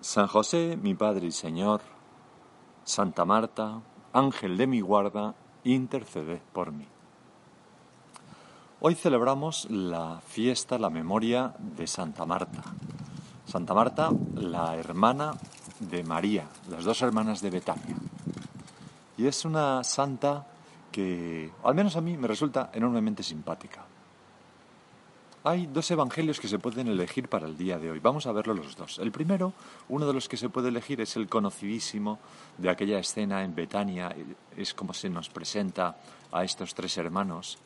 San José, mi Padre y Señor, Santa Marta, Ángel de mi guarda, intercede por mí. Hoy celebramos la fiesta, la memoria de Santa Marta. Santa Marta, la hermana de María, las dos hermanas de Betania. Y es una santa que, al menos a mí, me resulta enormemente simpática. Hay dos evangelios que se pueden elegir para el día de hoy. Vamos a verlo los dos. El primero, uno de los que se puede elegir es el conocidísimo de aquella escena en Betania. Es como se nos presenta a estos tres hermanos.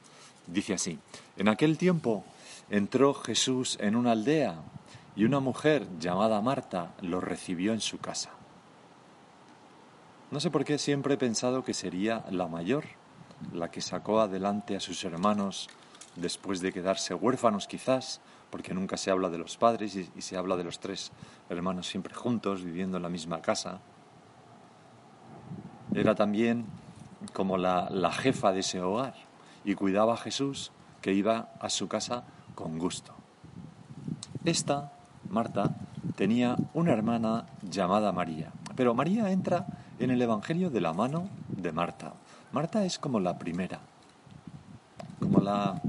Dice así, en aquel tiempo entró Jesús en una aldea y una mujer llamada Marta lo recibió en su casa. No sé por qué siempre he pensado que sería la mayor la que sacó adelante a sus hermanos después de quedarse huérfanos quizás, porque nunca se habla de los padres y, se habla de los tres hermanos siempre juntos, viviendo en la misma casa. Era también como la, la jefa de ese hogar y cuidaba a Jesús que iba a su casa con gusto. Esta, Marta, tenía una hermana llamada María, pero María entra en el Evangelio de la mano de Marta. Marta es como la primera, como la,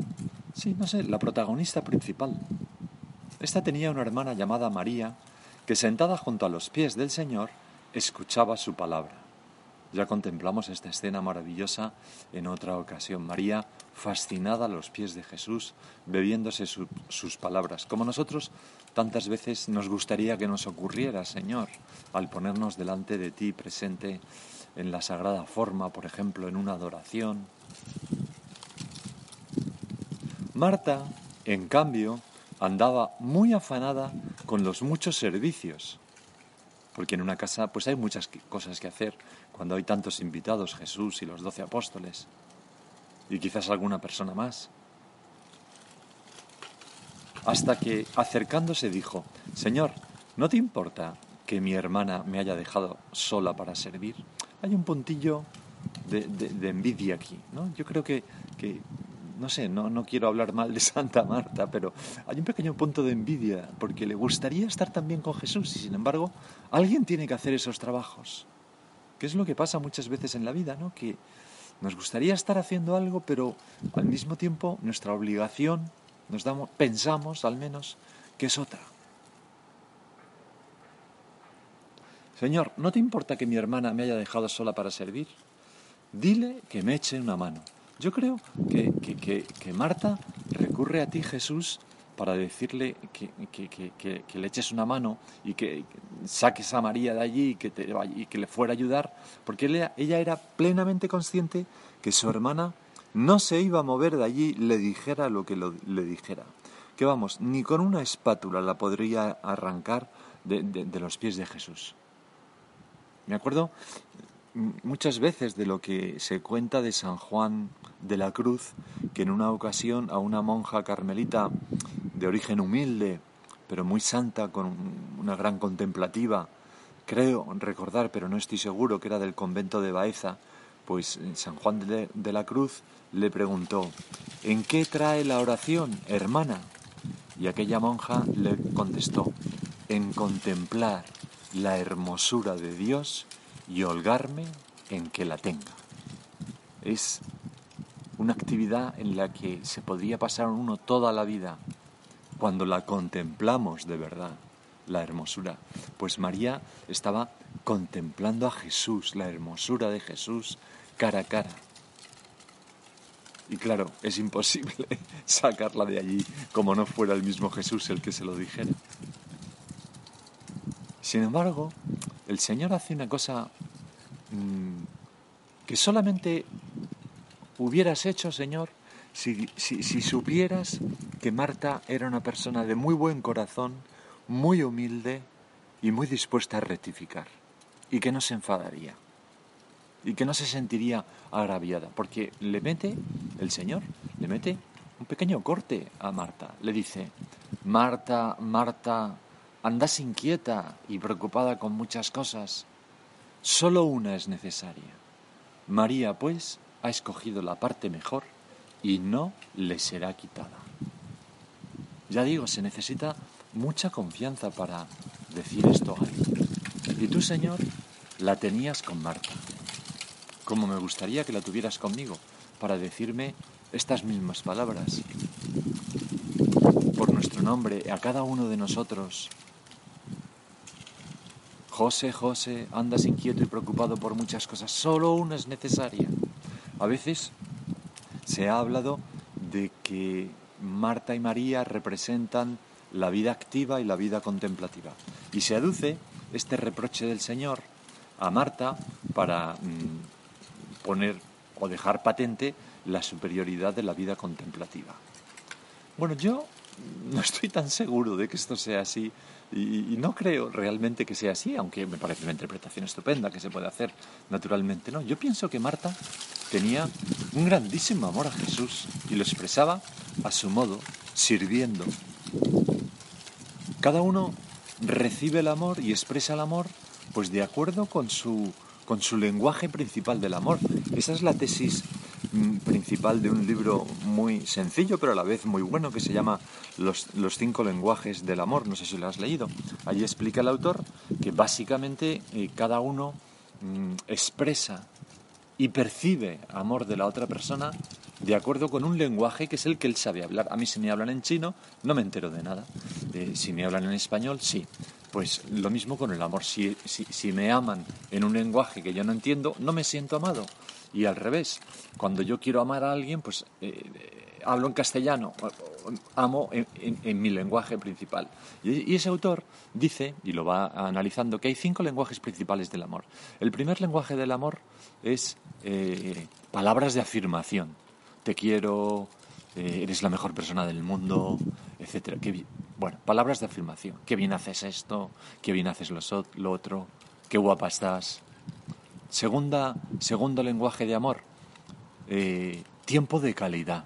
sí, no sé, la protagonista principal. Esta tenía una hermana llamada María, que sentada junto a los pies del Señor, escuchaba su palabra. Ya contemplamos esta escena maravillosa en otra ocasión. María, fascinada a los pies de Jesús, bebiéndose sus palabras, como nosotros tantas veces nos gustaría que nos ocurriera, Señor, al ponernos delante de ti presente en la sagrada forma, por ejemplo, en una adoración. Marta, en cambio, andaba muy afanada con los muchos servicios, porque en una casa pues hay muchas cosas que hacer cuando hay tantos invitados, Jesús y los doce apóstoles, y quizás alguna persona más. Hasta que, acercándose, dijo, Señor, ¿no te importa que mi hermana me haya dejado sola para servir? Hay un puntillo de, envidia aquí, ¿no? Yo creo que, que no sé, no, no quiero hablar mal de Santa Marta, pero hay un pequeño punto de envidia, porque le gustaría estar también con Jesús y sin embargo alguien tiene que hacer esos trabajos. ¿Qué es lo que pasa muchas veces en la vida, ¿no? Que nos gustaría estar haciendo algo, pero al mismo tiempo nuestra obligación, nos damos, pensamos al menos, que es otra. Señor, ¿no te importa que mi hermana me haya dejado sola para servir? Dile que me eche una mano. Yo creo que, que, Marta recurre a ti, Jesús, para decirle que, le eches una mano y que saques a María de allí y que, te, y que le fuera a ayudar, porque ella, ella era plenamente consciente que su hermana no se iba a mover de allí, le dijera lo que le dijera. Que vamos, ni con una espátula la podría arrancar de los pies de Jesús. Me acuerdo muchas veces de lo que se cuenta de San Juan de la Cruz, que en una ocasión a una monja carmelita de origen humilde, pero muy santa, con una gran contemplativa, creo recordar, pero no estoy seguro, que era del convento de Baeza, pues San Juan de, de la Cruz le preguntó, ¿en qué trae la oración, hermana? Y aquella monja le contestó, en contemplar la hermosura de Dios y holgarme en que la tenga. Es una actividad en la que se podría pasar uno toda la vida cuando la contemplamos de verdad, la hermosura. Pues María estaba contemplando a Jesús, la hermosura de Jesús, cara a cara. Y claro, es imposible sacarla de allí como no fuera el mismo Jesús el que se lo dijera. Sin embargo, el Señor hace una cosa mm, que solamente hubieras hecho, Señor, si, si, supieras que Marta era una persona de muy buen corazón, muy humilde y muy dispuesta a rectificar y que no se enfadaría y que no se sentiría agraviada, porque le mete, el Señor, le mete un pequeño corte a Marta. Le dice, Marta, Marta, andas inquieta y preocupada con muchas cosas. Solo una es necesaria. María, pues, ha escogido la parte mejor y no le será quitada. Ya digo, se necesita mucha confianza para decir esto a alguien. Y tú, Señor, la tenías con Marta, como me gustaría que la tuvieras conmigo, para decirme estas mismas palabras. Por nuestro nombre, a cada uno de nosotros. José, José, andas inquieto y preocupado por muchas cosas, solo una es necesaria. A veces se ha hablado de que Marta y María representan la vida activa y la vida contemplativa. Y se aduce este reproche del Señor a Marta para mm, poner o dejar patente la superioridad de la vida contemplativa. Bueno, yo no estoy tan seguro de que esto sea así y, no creo realmente que sea así, aunque me parece una interpretación estupenda que se puede hacer naturalmente. No, yo pienso que Marta tenía un grandísimo amor a Jesús y lo expresaba a su modo, sirviendo. Cada uno recibe el amor y expresa el amor pues de acuerdo con su, con su lenguaje principal del amor. Esa es la tesis principal de un libro muy sencillo, pero a la vez muy bueno, que se llama Los, cinco lenguajes del amor. No sé si lo has leído. Allí explica el autor que básicamente eh, cada uno mm, expresa y percibe amor de la otra persona de acuerdo con un lenguaje que es el que él sabe hablar. A mí si me hablan en chino no me entero de nada. Eh, si me hablan en español, sí. Pues lo mismo con el amor. Si, si, me aman en un lenguaje que yo no entiendo, no me siento amado. Y al revés, cuando yo quiero amar a alguien, pues eh, hablo en castellano, amo en, mi lenguaje principal. Y, ese autor dice, y lo va analizando, que hay cinco lenguajes principales del amor. El primer lenguaje del amor es eh, palabras de afirmación. Te quiero, eh, eres la mejor persona del mundo, etcétera. bueno, palabras de afirmación. Qué bien haces esto, qué bien haces lo, otro, qué guapa estás. Segunda, segundo lenguaje de amor, eh, tiempo de calidad.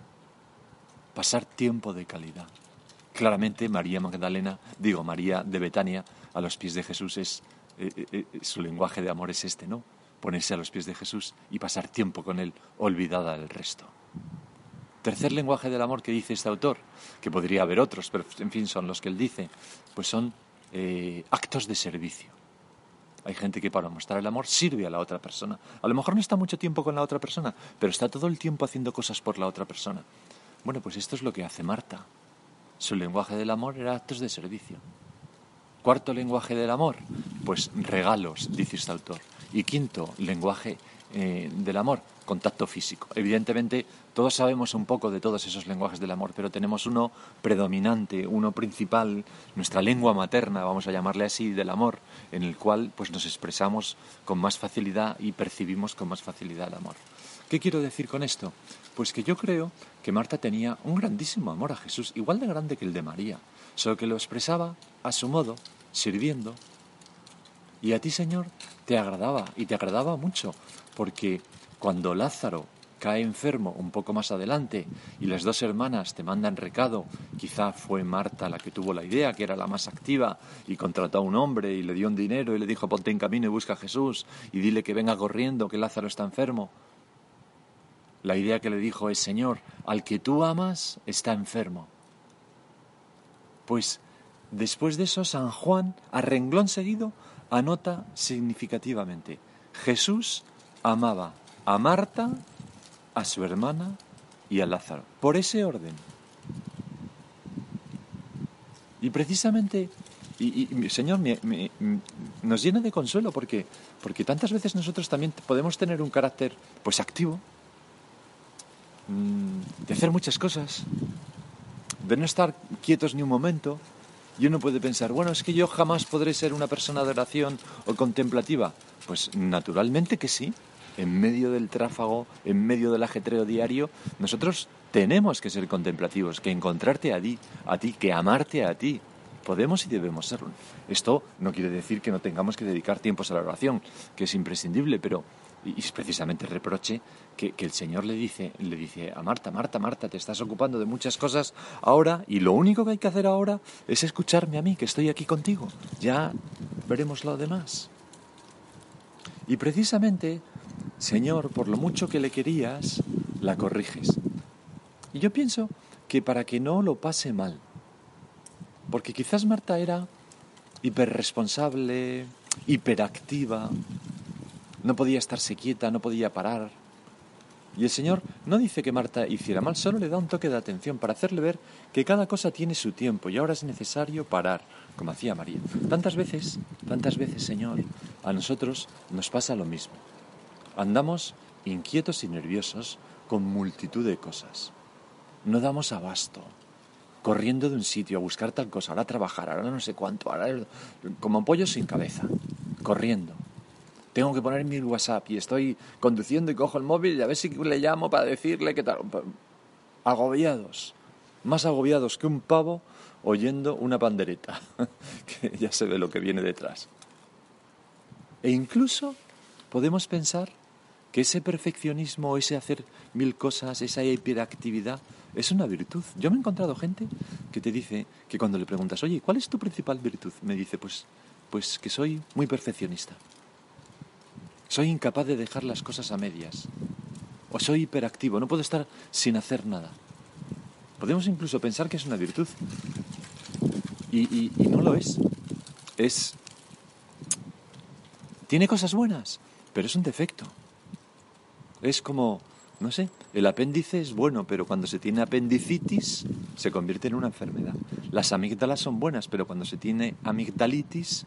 Pasar tiempo de calidad. Claramente María Magdalena, digo María de Betania, a los pies de Jesús es eh, su lenguaje de amor es este, ¿no? Ponerse a los pies de Jesús y pasar tiempo con él, olvidada del resto. Tercer lenguaje del amor que dice este autor, que podría haber otros, pero en fin son los que él dice, pues son eh, actos de servicio. Hay gente que para mostrar el amor sirve a la otra persona. A lo mejor no está mucho tiempo con la otra persona, pero está todo el tiempo haciendo cosas por la otra persona. Bueno, pues esto es lo que hace Marta. Su lenguaje del amor era actos de servicio. Cuarto lenguaje del amor, pues regalos, dice este autor. Y quinto lenguaje eh, del amor, contacto físico. Evidentemente, todos sabemos un poco de todos esos lenguajes del amor, pero tenemos uno predominante, uno principal, nuestra lengua materna, vamos a llamarle así, del amor, en el cual pues nos expresamos con más facilidad y percibimos con más facilidad el amor. ¿Qué quiero decir con esto? Pues que yo creo que Marta tenía un grandísimo amor a Jesús, igual de grande que el de María, solo que lo expresaba a su modo, sirviendo. Y a ti, Señor, te agradaba, y te agradaba mucho, porque cuando Lázaro cae enfermo un poco más adelante y las dos hermanas te mandan recado, quizá fue Marta la que tuvo la idea, que era la más activa, y contrató a un hombre y le dio un dinero y le dijo ponte en camino y busca a Jesús y dile que venga corriendo, que Lázaro está enfermo. La idea que le dijo es, Señor, al que tú amas está enfermo. Pues después de eso, San Juan, a renglón seguido, anota significativamente, Jesús amaba a Marta, a su hermana y a Lázaro, por ese orden. Y precisamente, y, Señor, nos llena de consuelo porque, porque tantas veces nosotros también podemos tener un carácter pues activo, mm, de hacer muchas cosas, de no estar quietos ni un momento, y uno puede pensar, bueno, es que yo jamás podré ser una persona de oración o contemplativa. Pues naturalmente que sí, en medio del tráfago, en medio del ajetreo diario, nosotros tenemos que ser contemplativos, que encontrarte a ti, a ti, que amarte a ti, Podemos y debemos serlo. Esto no quiere decir que no tengamos que dedicar tiempos a la oración, que es imprescindible, pero y es precisamente el reproche que, que, el Señor le dice, le dice a Marta, Marta, Marta, te estás ocupando de muchas cosas ahora y lo único que hay que hacer ahora es escucharme a mí, que estoy aquí contigo. Ya veremos lo demás. Y precisamente, Señor, por lo mucho que le querías, la corriges. Y yo pienso que para que no lo pase mal, porque quizás Marta era hiperresponsable, hiperactiva, no podía estarse quieta, no podía parar. Y el Señor no dice que Marta hiciera mal, solo le da un toque de atención para hacerle ver que cada cosa tiene su tiempo y ahora es necesario parar, como hacía María. Tantas veces, tantas veces, Señor, a nosotros nos pasa lo mismo. Andamos inquietos y nerviosos con multitud de cosas. No damos abasto, corriendo de un sitio a buscar tal cosa, ahora trabajar, ahora no sé cuánto, ahora como pollo sin cabeza, corriendo. Tengo que poner mi WhatsApp y estoy conduciendo y cojo el móvil y a ver si le llamo para decirle que tal. Agobiados, más agobiados que un pavo oyendo una pandereta, que ya se ve lo que viene detrás. E incluso podemos pensar que ese perfeccionismo, ese hacer mil cosas, esa hiperactividad, es una virtud. Yo me he encontrado gente que te dice que cuando le preguntas, oye, ¿cuál es tu principal virtud? Me dice, pues, pues que soy muy perfeccionista. Soy incapaz de dejar las cosas a medias. O soy hiperactivo, no puedo estar sin hacer nada. Podemos incluso pensar que es una virtud. Y, no lo es. Es. Tiene cosas buenas, pero es un defecto. Es como, no sé, el apéndice es bueno, pero cuando se tiene apendicitis se convierte en una enfermedad. Las amígdalas son buenas, pero cuando se tiene amigdalitis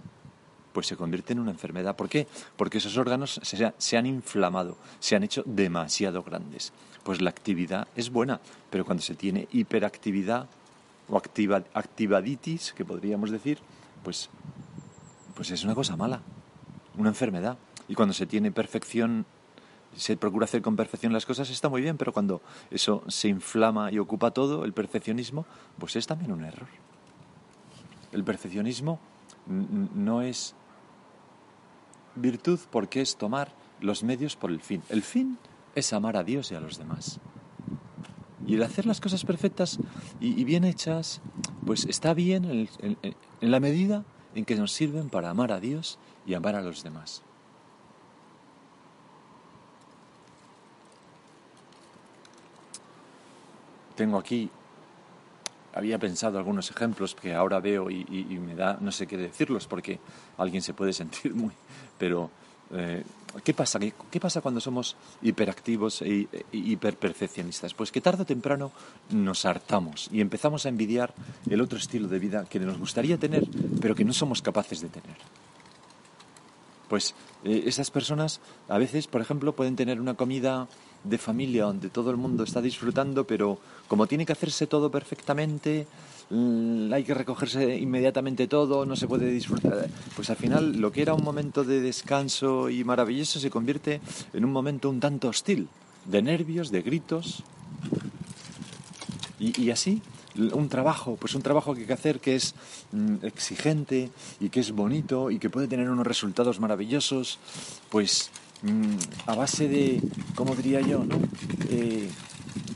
pues se convierte en una enfermedad. ¿Por qué? Porque esos órganos se, han inflamado, se han hecho demasiado grandes. Pues la actividad es buena, pero cuando se tiene hiperactividad o activa, activaditis, que podríamos decir, pues, pues es una cosa mala, una enfermedad. Y cuando se tiene perfección se procura hacer con perfección las cosas, está muy bien, pero cuando eso se inflama y ocupa todo, el perfeccionismo, pues es también un error. El perfeccionismo no es virtud porque es tomar los medios por el fin. El fin es amar a Dios y a los demás. Y el hacer las cosas perfectas y, bien hechas, pues está bien en la medida en que nos sirven para amar a Dios y amar a los demás. Tengo aquí, había pensado algunos ejemplos que ahora veo y, me da, no sé qué decirlos porque alguien se puede sentir muy, pero eh, ¿qué, pasa? ¿Qué, pasa cuando somos hiperactivos e, e hiperperfeccionistas? Pues que tarde o temprano nos hartamos y empezamos a envidiar el otro estilo de vida que nos gustaría tener, pero que no somos capaces de tener. Pues eh, esas personas a veces, por ejemplo, pueden tener una comida de familia donde todo el mundo está disfrutando, pero como tiene que hacerse todo perfectamente, mm, hay que recogerse inmediatamente todo, no se puede disfrutar. Pues al final lo que era un momento de descanso y maravilloso se convierte en un momento un tanto hostil, de nervios, de gritos. Y, así un trabajo, pues un trabajo que hay que hacer que es mm, exigente y que es bonito y que puede tener unos resultados maravillosos, pues a base de, ¿cómo diría yo? Eh,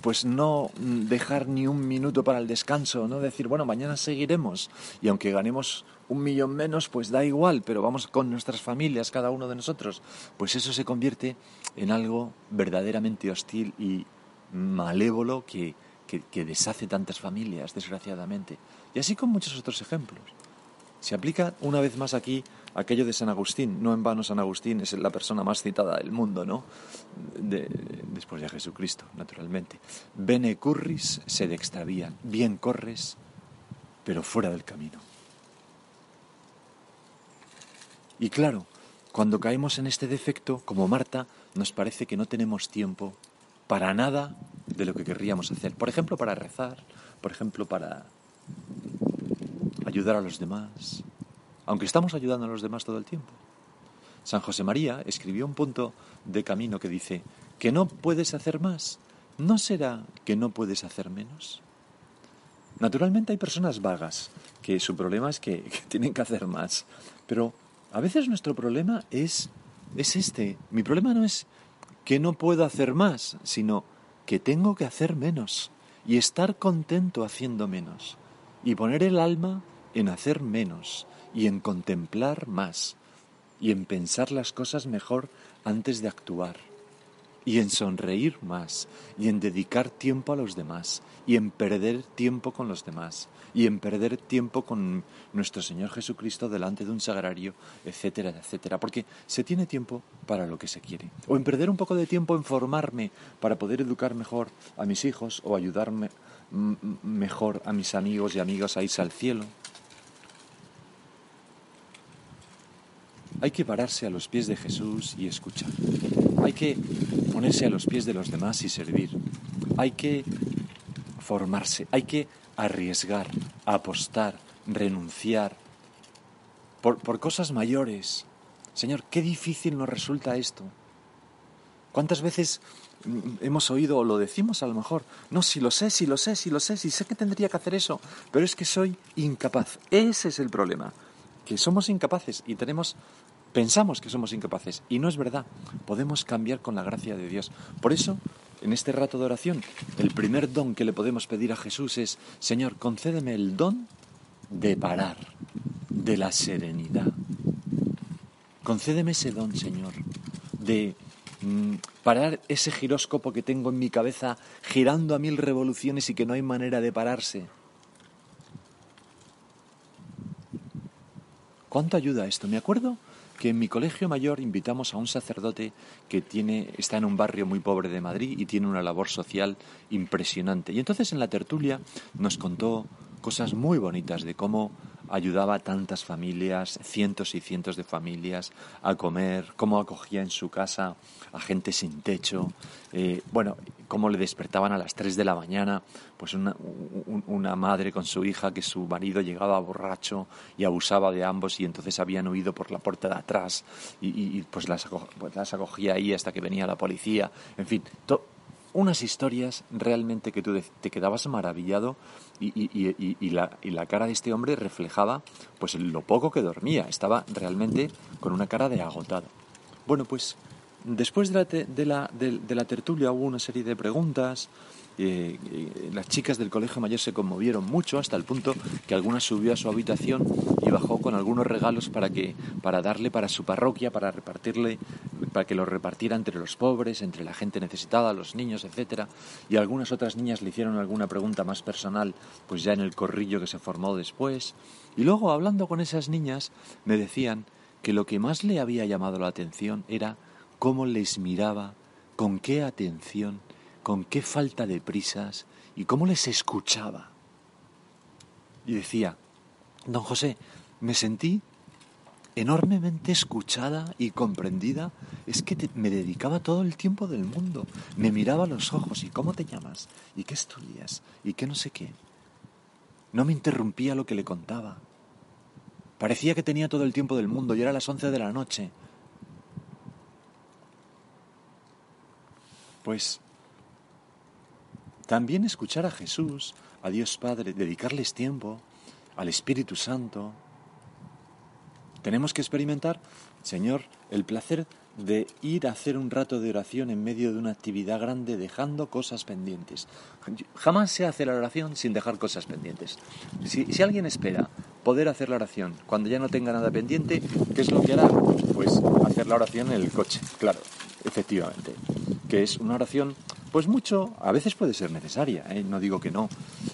pues no dejar ni un minuto para el descanso, no decir, bueno, mañana seguiremos y aunque ganemos un millón menos, pues da igual, pero vamos con nuestras familias, cada uno de nosotros, pues eso se convierte en algo verdaderamente hostil y malévolo que, que deshace tantas familias, desgraciadamente. Y así con muchos otros ejemplos. Se aplica una vez más aquí aquello de San Agustín. No en vano San Agustín es la persona más citada del mundo, ¿no? después de Jesucristo, naturalmente. Bene curris se extravían. Bien corres, pero fuera del camino. Y claro, cuando caemos en este defecto, como Marta, nos parece que no tenemos tiempo para nada de lo que querríamos hacer. Por ejemplo, para rezar, por ejemplo, para ayudar a los demás, aunque estamos ayudando a los demás todo el tiempo. San José María escribió un punto de camino que dice, que no puedes hacer más, ¿no será que no puedes hacer menos? Naturalmente hay personas vagas, que su problema es que, tienen que hacer más. Pero a veces nuestro problema es, es este. Mi problema no es que no puedo hacer más, sino que tengo que hacer menos y estar contento haciendo menos y poner el alma en hacer menos y en contemplar más y en pensar las cosas mejor antes de actuar y en sonreír más y en dedicar tiempo a los demás y en perder tiempo con los demás y en perder tiempo con nuestro Señor Jesucristo delante de un sagrario, etcétera, etcétera, porque se tiene tiempo para lo que se quiere. O en perder un poco de tiempo en formarme para poder educar mejor a mis hijos o ayudarme mejor a mis amigos y amigas a irse al cielo. Hay que pararse a los pies de Jesús y escuchar. Hay que ponerse a los pies de los demás y servir. Hay que formarse, hay que arriesgar, apostar, renunciar por, por cosas mayores. Señor, qué difícil nos resulta esto. ¿Cuántas veces hemos oído o lo decimos a lo mejor? No, si lo sé, si lo sé, si lo sé, si sé que tendría que hacer eso, pero es que soy incapaz. Ese es el problema, que somos incapaces y tenemos Pensamos que somos incapaces y no es verdad. Podemos cambiar con la gracia de Dios. Por eso, en este rato de oración, el primer don que le podemos pedir a Jesús es, Señor, concédeme el don de parar, de la serenidad. Concédeme ese don, Señor, de mm, parar ese giróscopo que tengo en mi cabeza girando a mil revoluciones y que no hay manera de pararse. ¿Cuánto ayuda esto? Me acuerdo que en mi colegio mayor invitamos a un sacerdote que tiene, está en un barrio muy pobre de Madrid y tiene una labor social impresionante. Y entonces en la tertulia nos contó cosas muy bonitas de cómo ayudaba a tantas familias, cientos y cientos de familias, a comer, cómo acogía en su casa a gente sin techo, eh, bueno, cómo le despertaban a las 3 de la mañana, pues una, una, madre con su hija que su marido llegaba borracho y abusaba de ambos y entonces habían huido por la puerta de atrás y, pues, las, pues las acogía ahí hasta que venía la policía, en fin, unas historias realmente que tú te quedabas maravillado y, la, cara de este hombre reflejaba pues lo poco que dormía, estaba realmente con una cara de agotado. Bueno, pues después de la, de la tertulia hubo una serie de preguntas, eh, eh, las chicas del colegio mayor se conmovieron mucho hasta el punto que alguna subió a su habitación y bajó con algunos regalos para que para darle para su parroquia para repartirle para que los repartiera entre los pobres entre la gente necesitada los niños etcétera y algunas otras niñas le hicieron alguna pregunta más personal pues ya en el corrillo que se formó después y luego hablando con esas niñas me decían que lo que más le había llamado la atención era cómo les miraba con qué atención con qué falta de prisas y cómo les escuchaba. Y decía, don José, me sentí enormemente escuchada y comprendida. Es que me dedicaba todo el tiempo del mundo. Me miraba a los ojos y cómo te llamas y qué estudias y qué no sé qué. No me interrumpía lo que le contaba. Parecía que tenía todo el tiempo del mundo y era las once de la noche. Pues también escuchar a Jesús, a Dios Padre, dedicarles tiempo, al Espíritu Santo. Tenemos que experimentar, Señor, el placer de ir a hacer un rato de oración en medio de una actividad grande dejando cosas pendientes. Jamás se hace la oración sin dejar cosas pendientes. Si, si, alguien espera poder hacer la oración cuando ya no tenga nada pendiente, ¿qué es lo que hará? Pues hacer la oración en el coche, claro, efectivamente, que es una oración pues mucho, a veces puede ser necesaria, ¿eh? no digo que no,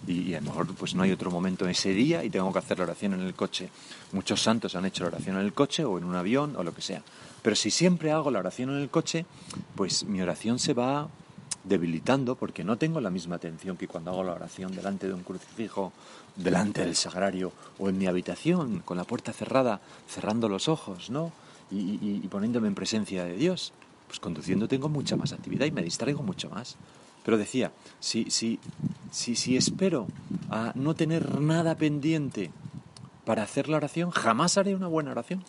y, a lo mejor pues no hay otro momento en ese día y tengo que hacer la oración en el coche. Muchos santos han hecho la oración en el coche o en un avión o lo que sea. Pero si siempre hago la oración en el coche, pues mi oración se va debilitando porque no tengo la misma atención que cuando hago la oración delante de un crucifijo, delante del sagrario o en mi habitación con la puerta cerrada, cerrando los ojos, ¿no? y poniéndome en presencia de Dios pues conduciendo tengo mucha más actividad y me distraigo mucho más. Pero decía, si, si, si, si espero a no tener nada pendiente para hacer la oración, jamás haré una buena oración.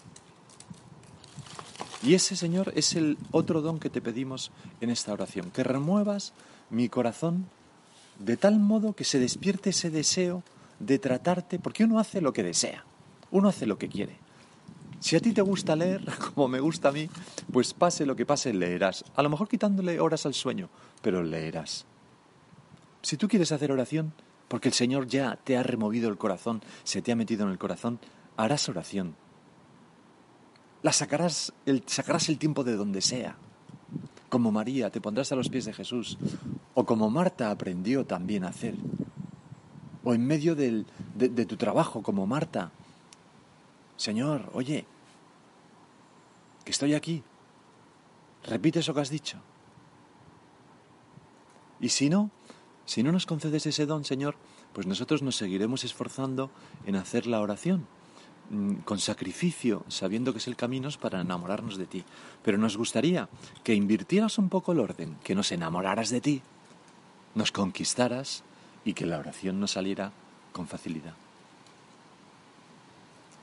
Y ese, Señor, es el otro don que te pedimos en esta oración, que remuevas mi corazón de tal modo que se despierte ese deseo de tratarte, porque uno hace lo que desea, uno hace lo que quiere. Si a ti te gusta leer, como me gusta a mí, pues pase lo que pase, leerás. A lo mejor quitándole horas al sueño, pero leerás. Si tú quieres hacer oración, porque el Señor ya te ha removido el corazón, se te ha metido en el corazón, harás oración. La sacarás, el, sacarás el tiempo de donde sea. Como María, te pondrás a los pies de Jesús. O como Marta aprendió también a hacer. O en medio de, de tu trabajo, como Marta. Señor, oye, que estoy aquí. Repite eso que has dicho. Y si no, si no nos concedes ese don, Señor, pues nosotros nos seguiremos esforzando en hacer la oración mm, con sacrificio, sabiendo que es el camino para enamorarnos de ti. Pero nos gustaría que invirtieras un poco el orden, que nos enamoraras de ti, nos conquistaras y que la oración nos saliera con facilidad.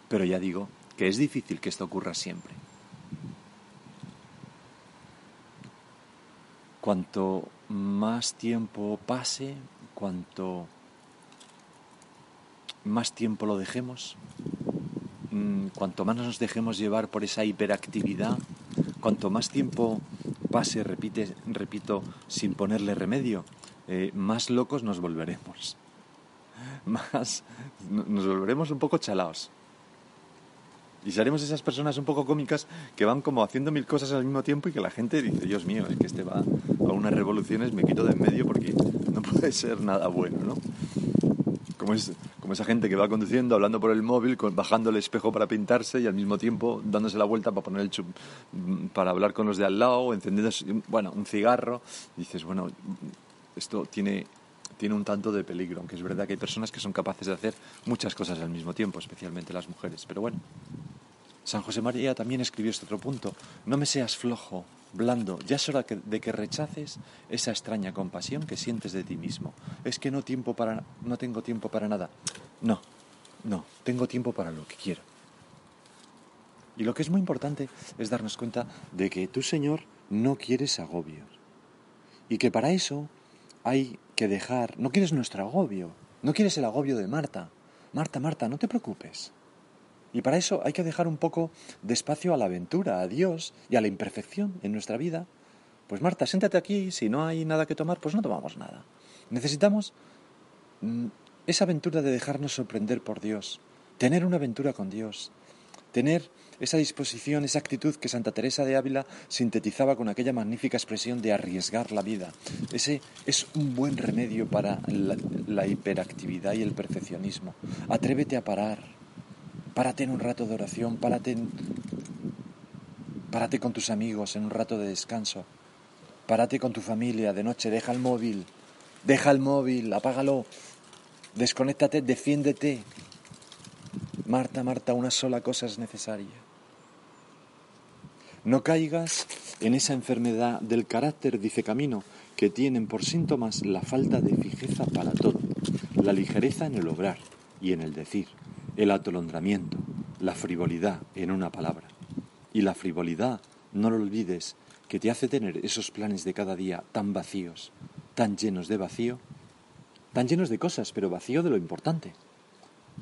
Pero ya digo que es difícil que esto ocurra siempre. Cuanto más tiempo pase, cuanto más tiempo lo dejemos, mm, cuanto más nos dejemos llevar por esa hiperactividad, cuanto más tiempo pase, repite, repito, sin ponerle remedio, eh, más locos nos volveremos. Más nos volveremos un poco chalaos. Y seremos esas personas un poco cómicas que van como haciendo mil cosas al mismo tiempo y que la gente dice, Dios mío, es que este va a unas revoluciones, me quito de en medio porque no puede ser nada bueno, ¿no? Como, es, como esa gente que va conduciendo, hablando por el móvil, bajando el espejo para pintarse y al mismo tiempo dándose la vuelta para poner el para hablar con los de al lado, encendiendo, bueno, un cigarro. dices, bueno, esto tiene tiene un tanto de peligro, aunque es verdad que hay personas que son capaces de hacer muchas cosas al mismo tiempo, especialmente las mujeres. Pero bueno, San José María también escribió este otro punto. No me seas flojo, blando, ya es hora de que rechaces esa extraña compasión que sientes de ti mismo. Es que no, tiempo para, no tengo tiempo para nada. No, no, tengo tiempo para lo que quiero. Y lo que es muy importante es darnos cuenta de que tu Señor no quieres agobios. Y que para eso hay que dejar, no quieres nuestro agobio, no quieres el agobio de Marta. Marta, Marta, no te preocupes. Y para eso hay que dejar un poco de espacio a la aventura, a Dios y a la imperfección en nuestra vida. Pues Marta, siéntate aquí, si no hay nada que tomar, pues no tomamos nada. Necesitamos mm, esa aventura de dejarnos sorprender por Dios, tener una aventura con Dios, tener esa disposición, esa actitud que Santa Teresa de Ávila sintetizaba con aquella magnífica expresión de arriesgar la vida. Ese es un buen remedio para la, hiperactividad y el perfeccionismo. Atrévete a parar, párate en un rato de oración, párate, párate con tus amigos en un rato de descanso, párate con tu familia de noche, deja el móvil, deja el móvil, apágalo, desconéctate, defiéndete, Marta, Marta, una sola cosa es necesaria. No caigas en esa enfermedad del carácter, dice Camino, que tienen por síntomas la falta de fijeza para todo, la ligereza en el obrar y en el decir, el atolondramiento, la frivolidad en una palabra. Y la frivolidad, no lo olvides, que te hace tener esos planes de cada día tan vacíos, tan llenos de vacío, tan llenos de cosas, pero vacío de lo importante.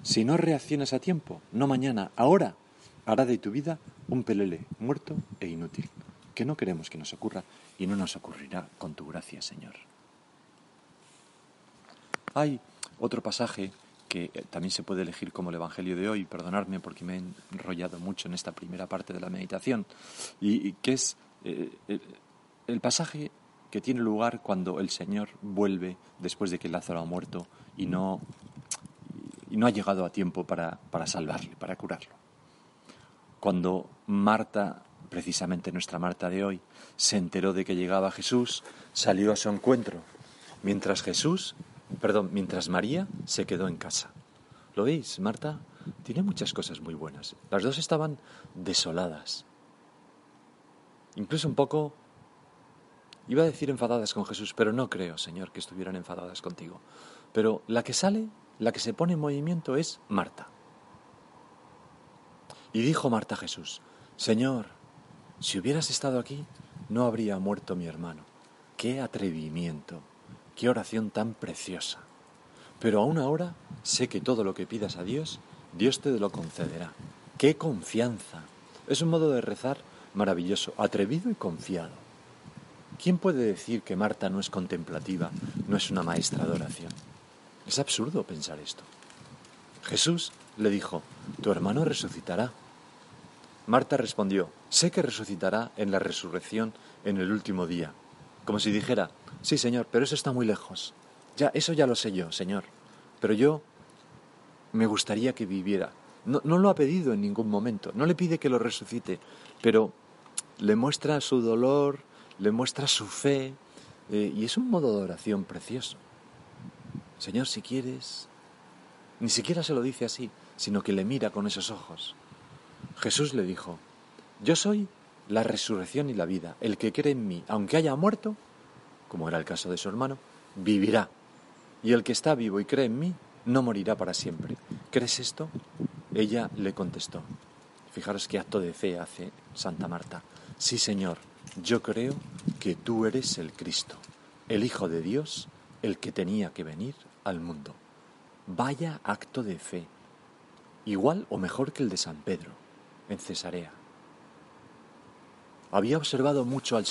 Si no reaccionas a tiempo, no mañana, ahora, hará de tu vida un pelele muerto e inútil, que no queremos que nos ocurra y no nos ocurrirá con tu gracia, Señor. Hay otro pasaje que eh, también se puede elegir como el Evangelio de hoy, perdonadme porque me he enrollado mucho en esta primera parte de la meditación, y, que es eh, el pasaje que tiene lugar cuando el Señor vuelve después de que Lázaro ha muerto y no y no ha llegado a tiempo para, para salvarle, para curarlo. Cuando Marta, precisamente nuestra Marta de hoy, se enteró de que llegaba Jesús, salió a su encuentro, mientras Jesús, perdón, mientras María se quedó en casa. ¿Lo veis? Marta tiene muchas cosas muy buenas. Las dos estaban desoladas. Incluso un poco, iba a decir enfadadas con Jesús, pero no creo, Señor, que estuvieran enfadadas contigo. Pero la que sale la que se pone en movimiento es Marta. Y dijo Marta a Jesús, Señor, si hubieras estado aquí, no habría muerto mi hermano. ¡Qué atrevimiento! Qué oración tan preciosa. Pero aún ahora sé que todo lo que pidas a Dios, Dios te lo concederá. ¡Qué confianza! Es un modo de rezar maravilloso, atrevido y confiado. ¿Quién puede decir que Marta no es contemplativa, no es una maestra de oración? Es absurdo pensar esto. Jesús le dijo, tu hermano resucitará. Marta respondió, sé que resucitará en la resurrección en el último día. Como si dijera, sí, Señor, pero eso está muy lejos. Ya, eso ya lo sé yo, Señor. Pero yo me gustaría que viviera. No, no lo ha pedido en ningún momento, no le pide que lo resucite, pero le muestra su dolor, le muestra su fe, eh, y es un modo de oración precioso. Señor, si quieres, ni siquiera se lo dice así, sino que le mira con esos ojos. Jesús le dijo, yo soy la resurrección y la vida. El que cree en mí, aunque haya muerto, como era el caso de su hermano, vivirá. Y el que está vivo y cree en mí, no morirá para siempre. ¿Crees esto? Ella le contestó. Fijaros qué acto de fe hace Santa Marta. Sí, Señor, yo creo que tú eres el Cristo, el Hijo de Dios, el que tenía que venir al mundo. Vaya acto de fe, igual o mejor que el de San Pedro, en Cesarea. Había observado mucho al,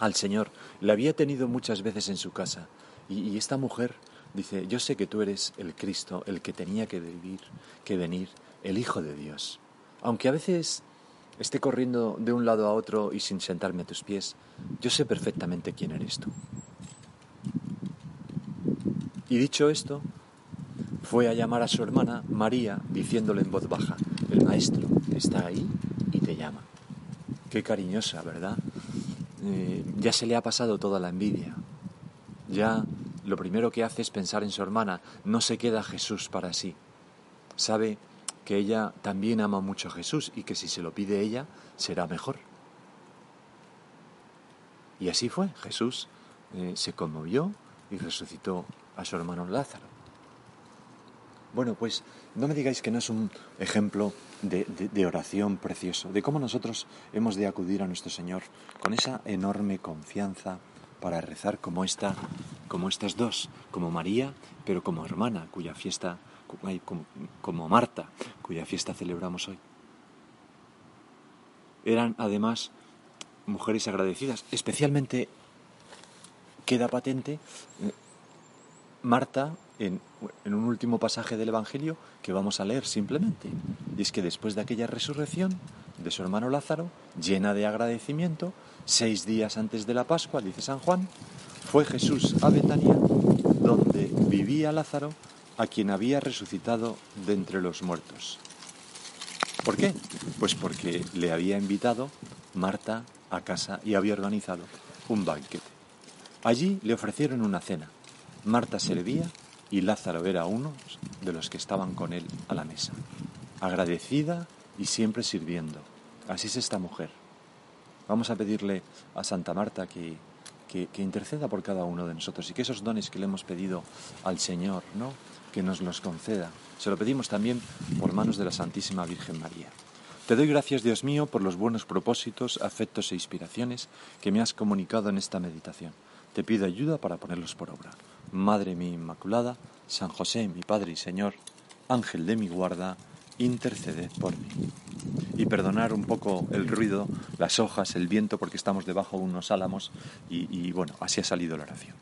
al Señor, le había tenido muchas veces en su casa, y, y esta mujer dice, yo sé que tú eres el Cristo, el que tenía que vivir, que venir, el Hijo de Dios. Aunque a veces esté corriendo de un lado a otro y sin sentarme a tus pies, yo sé perfectamente quién eres tú. Y dicho esto, fue a llamar a su hermana María diciéndole en voz baja, el maestro está ahí y te llama. Qué cariñosa, ¿verdad? Eh, ya se le ha pasado toda la envidia. Ya lo primero que hace es pensar en su hermana, no se queda Jesús para sí. Sabe que ella también ama mucho a Jesús y que si se lo pide ella será mejor. Y así fue, Jesús eh, se conmovió y resucitó a su hermano Lázaro. Bueno, pues no me digáis que no es un ejemplo de, oración precioso, de cómo nosotros hemos de acudir a nuestro Señor con esa enorme confianza para rezar como esta, como estas dos, como María, pero como hermana, cuya fiesta, como, como Marta, cuya fiesta celebramos hoy. Eran además mujeres agradecidas, especialmente queda patente eh, Marta en, un último pasaje del Evangelio que vamos a leer simplemente. Y es que después de aquella resurrección de su hermano Lázaro, llena de agradecimiento, seis días antes de la Pascua, dice San Juan, fue Jesús a Betania, donde vivía Lázaro, a quien había resucitado de entre los muertos. ¿Por qué? Pues porque le había invitado Marta a casa y había organizado un banquete. Allí le ofrecieron una cena. Marta servía y Lázaro era uno de los que estaban con él a la mesa, agradecida y siempre sirviendo. Así es esta mujer. Vamos a pedirle a Santa Marta que, que, interceda por cada uno de nosotros y que esos dones que le hemos pedido al Señor, ¿no? que nos los conceda. Se lo pedimos también por manos de la Santísima Virgen María. Te doy gracias, Dios mío, por los buenos propósitos, afectos e inspiraciones que me has comunicado en esta meditación. Te pido ayuda para ponerlos por obra. Madre mía Inmaculada, San José, mi Padre y Señor, Ángel de mi guarda, interceded por mí. Y perdonar un poco el ruido, las hojas, el viento, porque estamos debajo de unos álamos y, y bueno, así ha salido la oración.